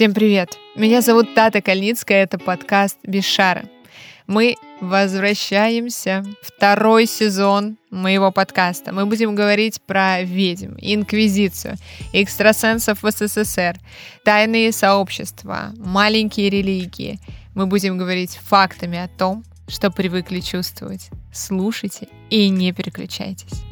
Всем привет! Меня зовут Тата Кальницкая, это подкаст «Без шара». Мы возвращаемся. Второй сезон моего подкаста. Мы будем говорить про ведьм, инквизицию, экстрасенсов в СССР, тайные сообщества, маленькие религии. Мы будем говорить фактами о том, что привыкли чувствовать. Слушайте и не переключайтесь.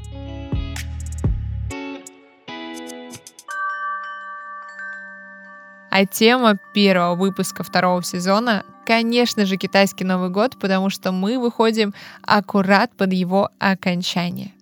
А тема первого выпуска второго сезона, конечно же, китайский Новый год, потому что мы выходим аккурат под его окончание.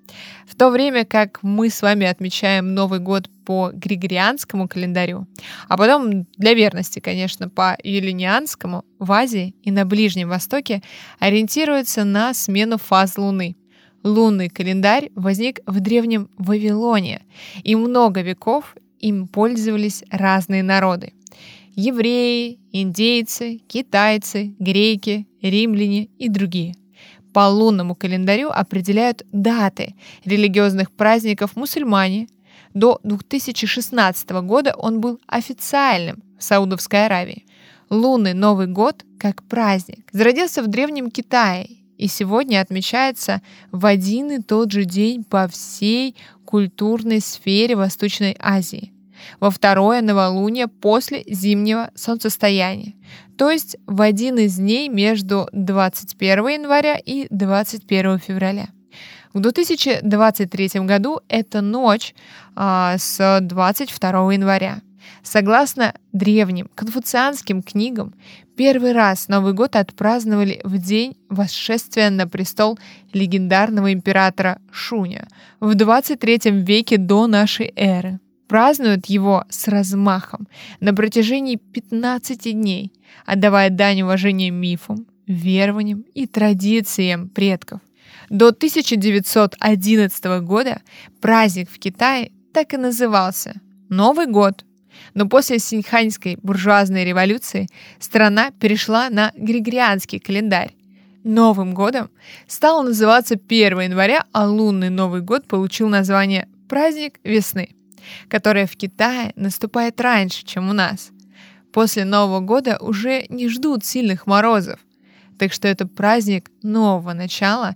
В то время как мы с вами отмечаем Новый год по григорианскому календарю, а потом для верности, конечно, по юлинианскому, в Азии и на Ближнем Востоке ориентируются на смену фаз Луны. Лунный календарь возник в древнем Вавилоне, и много веков им пользовались разные народы евреи, индейцы, китайцы, греки, римляне и другие. По лунному календарю определяют даты религиозных праздников мусульмане. До 2016 года он был официальным в Саудовской Аравии. Лунный Новый год как праздник зародился в Древнем Китае и сегодня отмечается в один и тот же день по всей культурной сфере Восточной Азии во второе новолуние после зимнего солнцестояния, то есть в один из дней между 21 января и 21 февраля. В 2023 году это ночь а, с 22 января. Согласно древним конфуцианским книгам, первый раз Новый год отпраздновали в день восшествия на престол легендарного императора Шуня в 23 веке до нашей эры празднуют его с размахом на протяжении 15 дней, отдавая дань уважения мифам, верованиям и традициям предков. До 1911 года праздник в Китае так и назывался Новый год. Но после Синьханьской буржуазной революции страна перешла на григорианский календарь. Новым годом стал называться 1 января, а лунный Новый год получил название «Праздник весны» которая в Китае наступает раньше, чем у нас. После Нового года уже не ждут сильных морозов, так что это праздник нового начала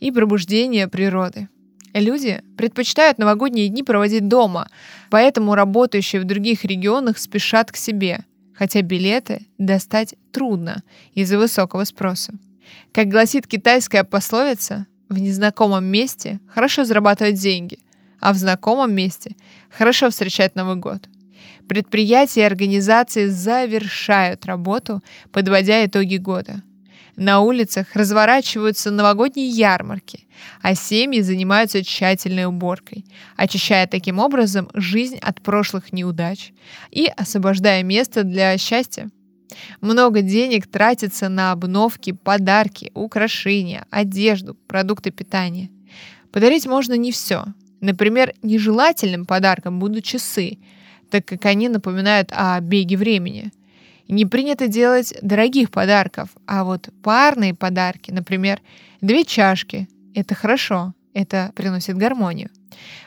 и пробуждения природы. Люди предпочитают новогодние дни проводить дома, поэтому работающие в других регионах спешат к себе, хотя билеты достать трудно из-за высокого спроса. Как гласит китайская пословица, в незнакомом месте хорошо зарабатывать деньги – а в знакомом месте хорошо встречать Новый год. Предприятия и организации завершают работу, подводя итоги года. На улицах разворачиваются новогодние ярмарки, а семьи занимаются тщательной уборкой, очищая таким образом жизнь от прошлых неудач и освобождая место для счастья. Много денег тратится на обновки, подарки, украшения, одежду, продукты питания. Подарить можно не все, Например, нежелательным подарком будут часы, так как они напоминают о беге времени. Не принято делать дорогих подарков, а вот парные подарки, например, две чашки, это хорошо, это приносит гармонию.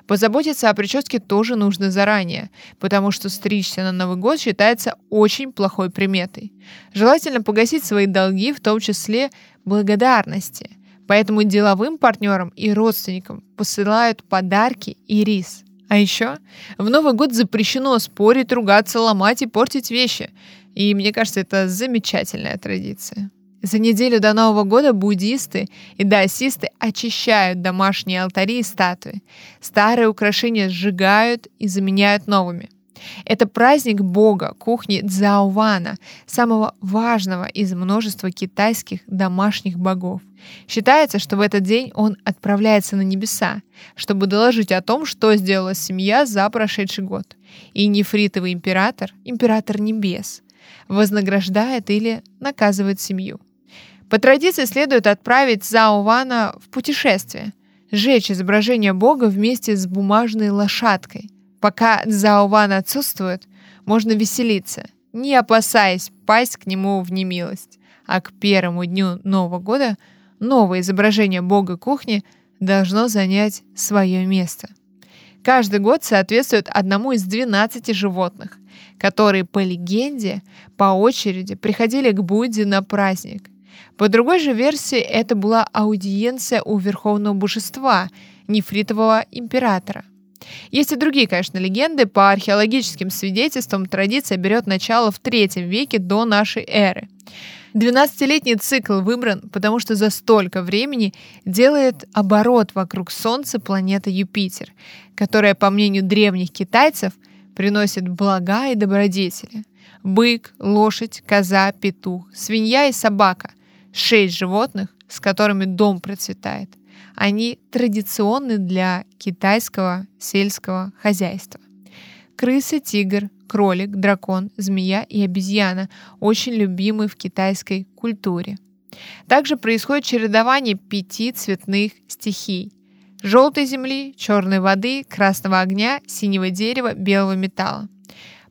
Позаботиться о прическе тоже нужно заранее, потому что стричься на Новый год считается очень плохой приметой. Желательно погасить свои долги, в том числе благодарности – Поэтому деловым партнерам и родственникам посылают подарки и рис. А еще в Новый год запрещено спорить, ругаться, ломать и портить вещи. И мне кажется, это замечательная традиция. За неделю до Нового года буддисты и даосисты очищают домашние алтари и статуи. Старые украшения сжигают и заменяют новыми. Это праздник бога кухни Цзаована, самого важного из множества китайских домашних богов. Считается, что в этот день он отправляется на небеса, чтобы доложить о том, что сделала семья за прошедший год. И нефритовый император, император небес, вознаграждает или наказывает семью. По традиции следует отправить Зао в путешествие, сжечь изображение бога вместе с бумажной лошадкой, Пока Заован отсутствует, можно веселиться, не опасаясь пасть к нему в немилость. А к первому дню Нового года новое изображение бога кухни должно занять свое место. каждый год соответствует одному из 12 животных, которые, по легенде, по очереди приходили к Будде на праздник. По другой же версии, это была аудиенция у верховного божества, нефритового императора. Есть и другие, конечно, легенды. По археологическим свидетельствам традиция берет начало в третьем веке до нашей эры. 12-летний цикл выбран, потому что за столько времени делает оборот вокруг Солнца планета Юпитер, которая, по мнению древних китайцев, приносит блага и добродетели. Бык, лошадь, коза, петух, свинья и собака – шесть животных, с которыми дом процветает. Они традиционны для китайского сельского хозяйства. Крыса, тигр, кролик, дракон, змея и обезьяна очень любимы в китайской культуре. Также происходит чередование пяти цветных стихий – желтой земли, черной воды, красного огня, синего дерева, белого металла.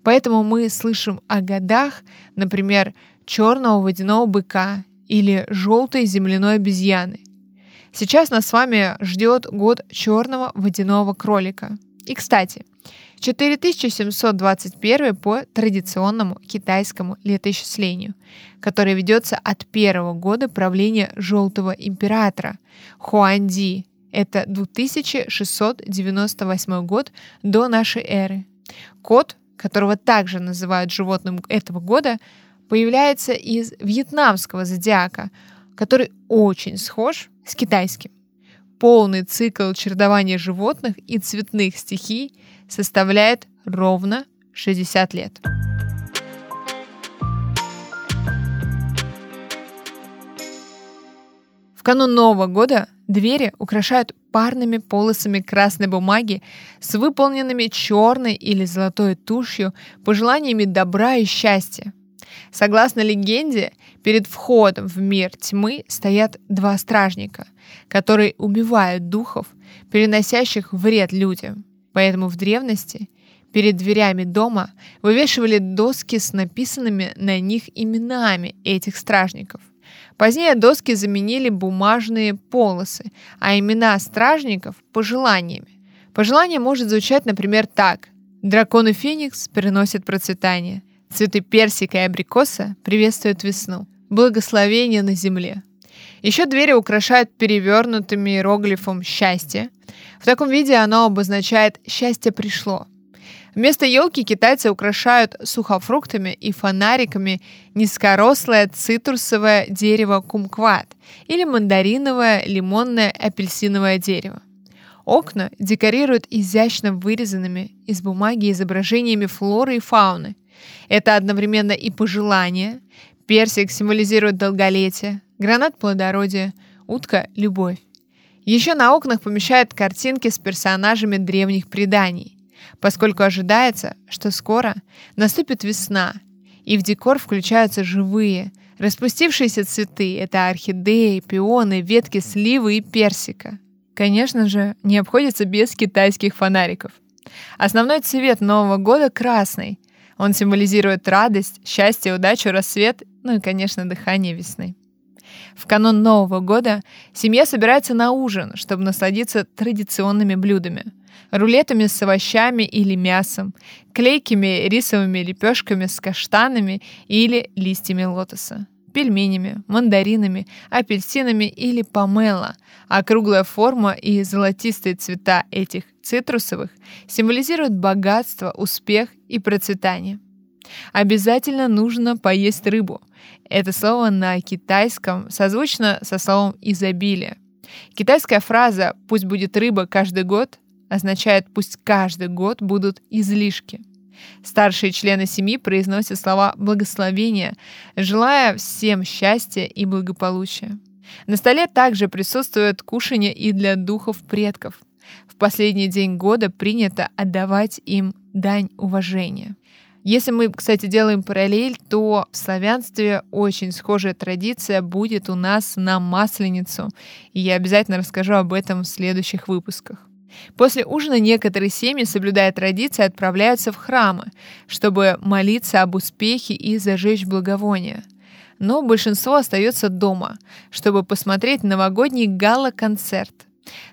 Поэтому мы слышим о годах, например, черного водяного быка или желтой земляной обезьяны. Сейчас нас с вами ждет год черного водяного кролика. И, кстати, 4721 по традиционному китайскому летоисчислению, которое ведется от первого года правления Желтого императора Хуанди. Это 2698 год до нашей эры. Кот, которого также называют животным этого года, появляется из вьетнамского зодиака, который очень схож с китайским. Полный цикл чередования животных и цветных стихий составляет ровно 60 лет. В канун Нового года двери украшают парными полосами красной бумаги с выполненными черной или золотой тушью пожеланиями добра и счастья. Согласно легенде, перед входом в мир тьмы стоят два стражника, которые убивают духов, переносящих вред людям. Поэтому в древности перед дверями дома вывешивали доски с написанными на них именами этих стражников. Позднее доски заменили бумажные полосы, а имена стражников – пожеланиями. Пожелание может звучать, например, так. Дракон и феникс приносят процветание. Цветы персика и абрикоса приветствуют весну. Благословение на земле. Еще двери украшают перевернутыми иероглифом «счастье». В таком виде оно обозначает «счастье пришло». Вместо елки китайцы украшают сухофруктами и фонариками низкорослое цитрусовое дерево кумкват или мандариновое, лимонное, апельсиновое дерево. Окна декорируют изящно вырезанными из бумаги изображениями флоры и фауны. Это одновременно и пожелание. Персик символизирует долголетие, гранат – плодородие, утка – любовь. Еще на окнах помещают картинки с персонажами древних преданий, поскольку ожидается, что скоро наступит весна, и в декор включаются живые, распустившиеся цветы – это орхидеи, пионы, ветки сливы и персика. Конечно же, не обходится без китайских фонариков. Основной цвет Нового года – красный. Он символизирует радость, счастье, удачу, рассвет, ну и, конечно, дыхание весны. В канун Нового года семья собирается на ужин, чтобы насладиться традиционными блюдами. Рулетами с овощами или мясом, клейкими рисовыми лепешками с каштанами или листьями лотоса, пельменями, мандаринами, апельсинами или помело, а круглая форма и золотистые цвета этих цитрусовых символизируют богатство, успех и процветание. Обязательно нужно поесть рыбу. Это слово на китайском созвучно со словом «изобилие». Китайская фраза «пусть будет рыба каждый год» означает «пусть каждый год будут излишки». Старшие члены семьи произносят слова благословения, желая всем счастья и благополучия. На столе также присутствует кушанье и для духов предков. В последний день года принято отдавать им дань уважения. Если мы, кстати, делаем параллель, то в славянстве очень схожая традиция будет у нас на Масленицу. И я обязательно расскажу об этом в следующих выпусках. После ужина некоторые семьи, соблюдая традиции, отправляются в храмы, чтобы молиться об успехе и зажечь благовония. Но большинство остается дома, чтобы посмотреть новогодний гала-концерт.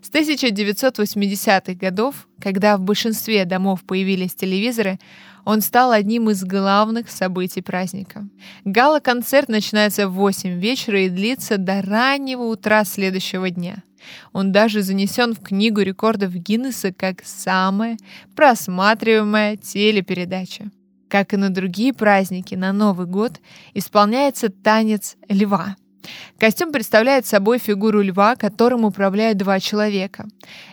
С 1980-х годов, когда в большинстве домов появились телевизоры, он стал одним из главных событий праздника. Гала-концерт начинается в 8 вечера и длится до раннего утра следующего дня. Он даже занесен в книгу рекордов Гиннесса как самая просматриваемая телепередача. Как и на другие праздники, на Новый год исполняется танец льва – Костюм представляет собой фигуру льва, которым управляют два человека.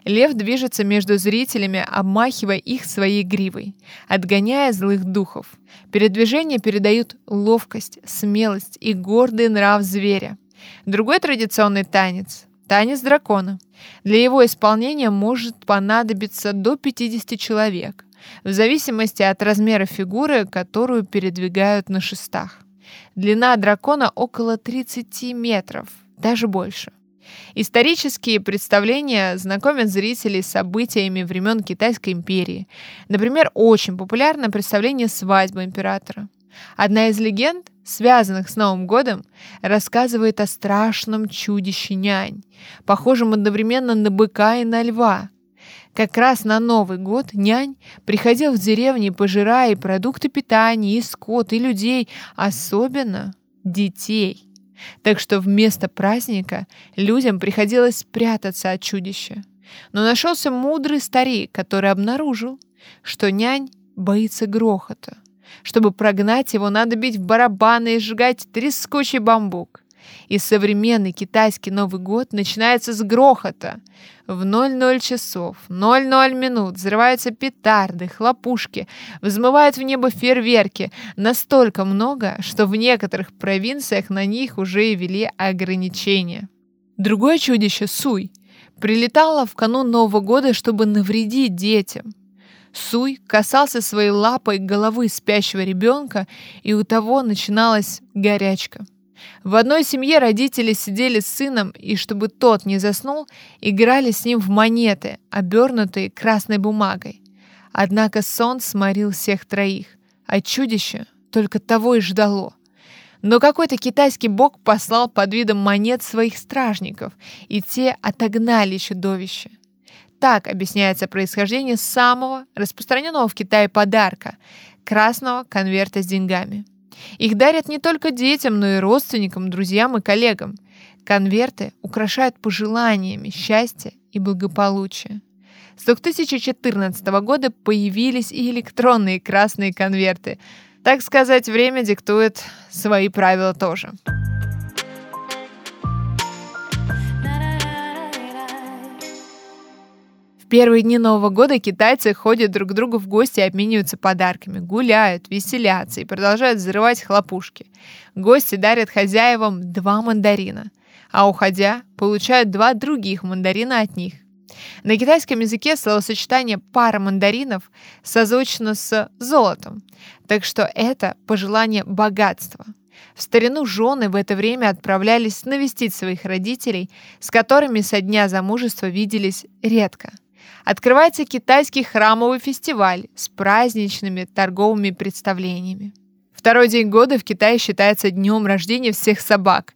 Лев движется между зрителями, обмахивая их своей гривой, отгоняя злых духов. Передвижения передают ловкость, смелость и гордый нрав зверя. Другой традиционный танец – танец дракона. Для его исполнения может понадобиться до 50 человек, в зависимости от размера фигуры, которую передвигают на шестах. Длина дракона около 30 метров, даже больше. Исторические представления знакомят зрителей с событиями времен Китайской империи. Например, очень популярно представление «Свадьба императора». Одна из легенд, связанных с Новым годом, рассказывает о страшном чудище нянь, похожем одновременно на быка и на льва, как раз на Новый год нянь приходил в деревни, пожирая и продукты питания, и скот, и людей, особенно детей. Так что вместо праздника людям приходилось прятаться от чудища. Но нашелся мудрый старик, который обнаружил, что нянь боится грохота. Чтобы прогнать его, надо бить в барабаны и сжигать трескучий бамбук. И современный китайский Новый год начинается с грохота. В 00 часов, 00 минут взрываются петарды, хлопушки, взмывают в небо фейерверки. Настолько много, что в некоторых провинциях на них уже и ввели ограничения. Другое чудище, Суй, прилетало в канун Нового года, чтобы навредить детям. Суй касался своей лапой головы спящего ребенка, и у того начиналась горячка. В одной семье родители сидели с сыном, и чтобы тот не заснул, играли с ним в монеты, обернутые красной бумагой. Однако сон сморил всех троих, а чудище только того и ждало. Но какой-то китайский бог послал под видом монет своих стражников, и те отогнали чудовище. Так объясняется происхождение самого распространенного в Китае подарка – красного конверта с деньгами – их дарят не только детям, но и родственникам, друзьям и коллегам. Конверты украшают пожеланиями счастья и благополучия. С 2014 года появились и электронные красные конверты. Так сказать, время диктует свои правила тоже. Первые дни Нового года китайцы ходят друг к другу в гости и обмениваются подарками, гуляют, веселятся и продолжают взрывать хлопушки. Гости дарят хозяевам два мандарина, а уходя, получают два других мандарина от них. На китайском языке словосочетание «пара мандаринов» созвучно с «золотом», так что это пожелание богатства. В старину жены в это время отправлялись навестить своих родителей, с которыми со дня замужества виделись редко – открывается китайский храмовый фестиваль с праздничными торговыми представлениями. Второй день года в Китае считается днем рождения всех собак,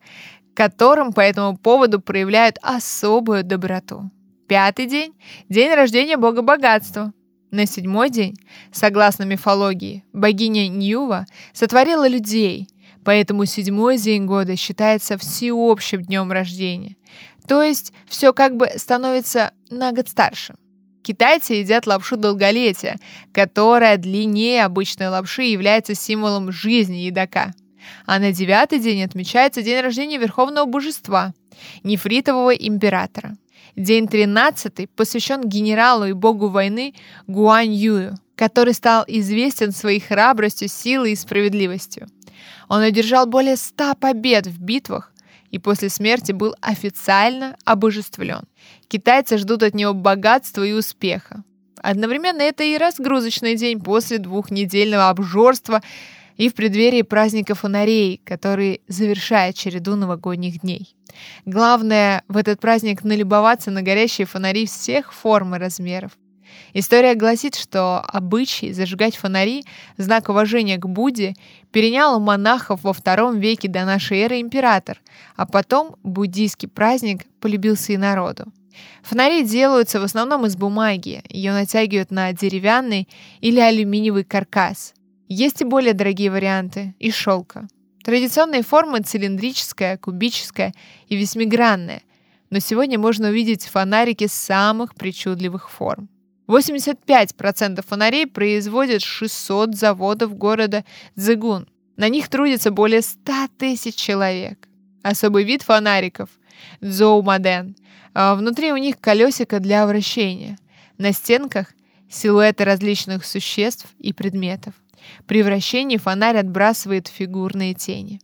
которым по этому поводу проявляют особую доброту. Пятый день – день рождения бога богатства. На седьмой день, согласно мифологии, богиня Ньюва сотворила людей, поэтому седьмой день года считается всеобщим днем рождения. То есть все как бы становится на год старше. Китайцы едят лапшу долголетия, которая длиннее обычной лапши и является символом жизни едока. А на девятый день отмечается день рождения Верховного Божества, нефритового императора. День тринадцатый посвящен генералу и богу войны Гуань Юю, который стал известен своей храбростью, силой и справедливостью. Он одержал более ста побед в битвах, и после смерти был официально обожествлен. Китайцы ждут от него богатства и успеха. Одновременно это и разгрузочный день после двухнедельного обжорства и в преддверии праздника фонарей, который завершает череду новогодних дней. Главное в этот праздник налюбоваться на горящие фонари всех форм и размеров. История гласит, что обычай зажигать фонари знак уважения к Будде перенял у монахов во втором веке до нашей эры император, а потом буддийский праздник полюбился и народу. Фонари делаются в основном из бумаги. Ее натягивают на деревянный или алюминиевый каркас. Есть и более дорогие варианты – из шелка. Традиционные формы – цилиндрическая, кубическая и восьмигранная. Но сегодня можно увидеть фонарики самых причудливых форм. 85% фонарей производят 600 заводов города Цзыгун. На них трудится более 100 тысяч человек. Особый вид фонариков – дзоумаден. А внутри у них колесико для вращения. На стенках – силуэты различных существ и предметов. При вращении фонарь отбрасывает фигурные тени.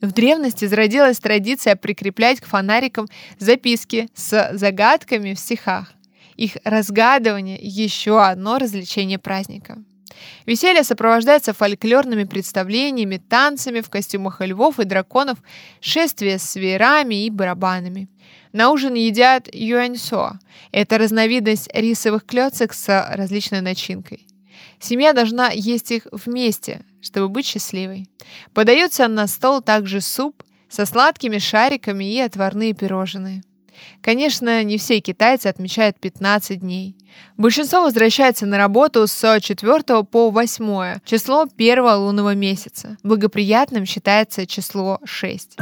В древности зародилась традиция прикреплять к фонарикам записки с загадками в стихах. Их разгадывание – еще одно развлечение праздника. Веселье сопровождается фольклорными представлениями, танцами в костюмах львов и драконов, шествия с веерами и барабанами. На ужин едят юаньсо. Это разновидность рисовых клёцек с различной начинкой. Семья должна есть их вместе, чтобы быть счастливой. Подается на стол также суп со сладкими шариками и отварные пирожные. Конечно, не все китайцы отмечают 15 дней. Большинство возвращается на работу с 4 по 8 число первого лунного месяца. Благоприятным считается число 6.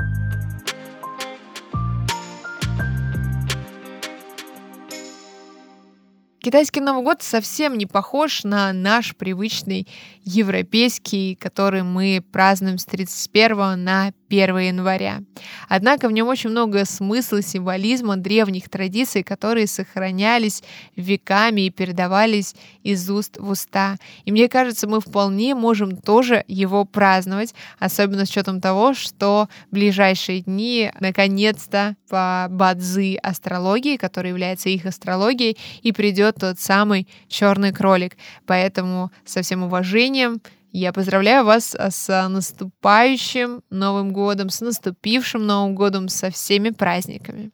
Китайский Новый год совсем не похож на наш привычный европейский, который мы празднуем с 31 на 1 января. Однако в нем очень много смысла, символизма, древних традиций, которые сохранялись веками и передавались из уст в уста. И мне кажется, мы вполне можем тоже его праздновать, особенно с учетом того, что в ближайшие дни наконец-то по бадзы астрологии, которая является их астрологией, и придет тот самый черный кролик. Поэтому со всем уважением я поздравляю вас а, с наступающим Новым годом, с наступившим Новым годом, со всеми праздниками.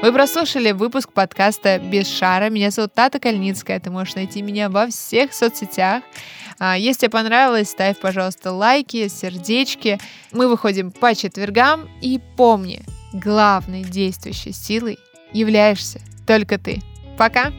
Вы прослушали выпуск подкаста «Без шара». Меня зовут Тата Кальницкая. Ты можешь найти меня во всех соцсетях. А, если тебе понравилось, ставь, пожалуйста, лайки, сердечки. Мы выходим по четвергам. И помни, главной действующей силой являешься только ты. Пока!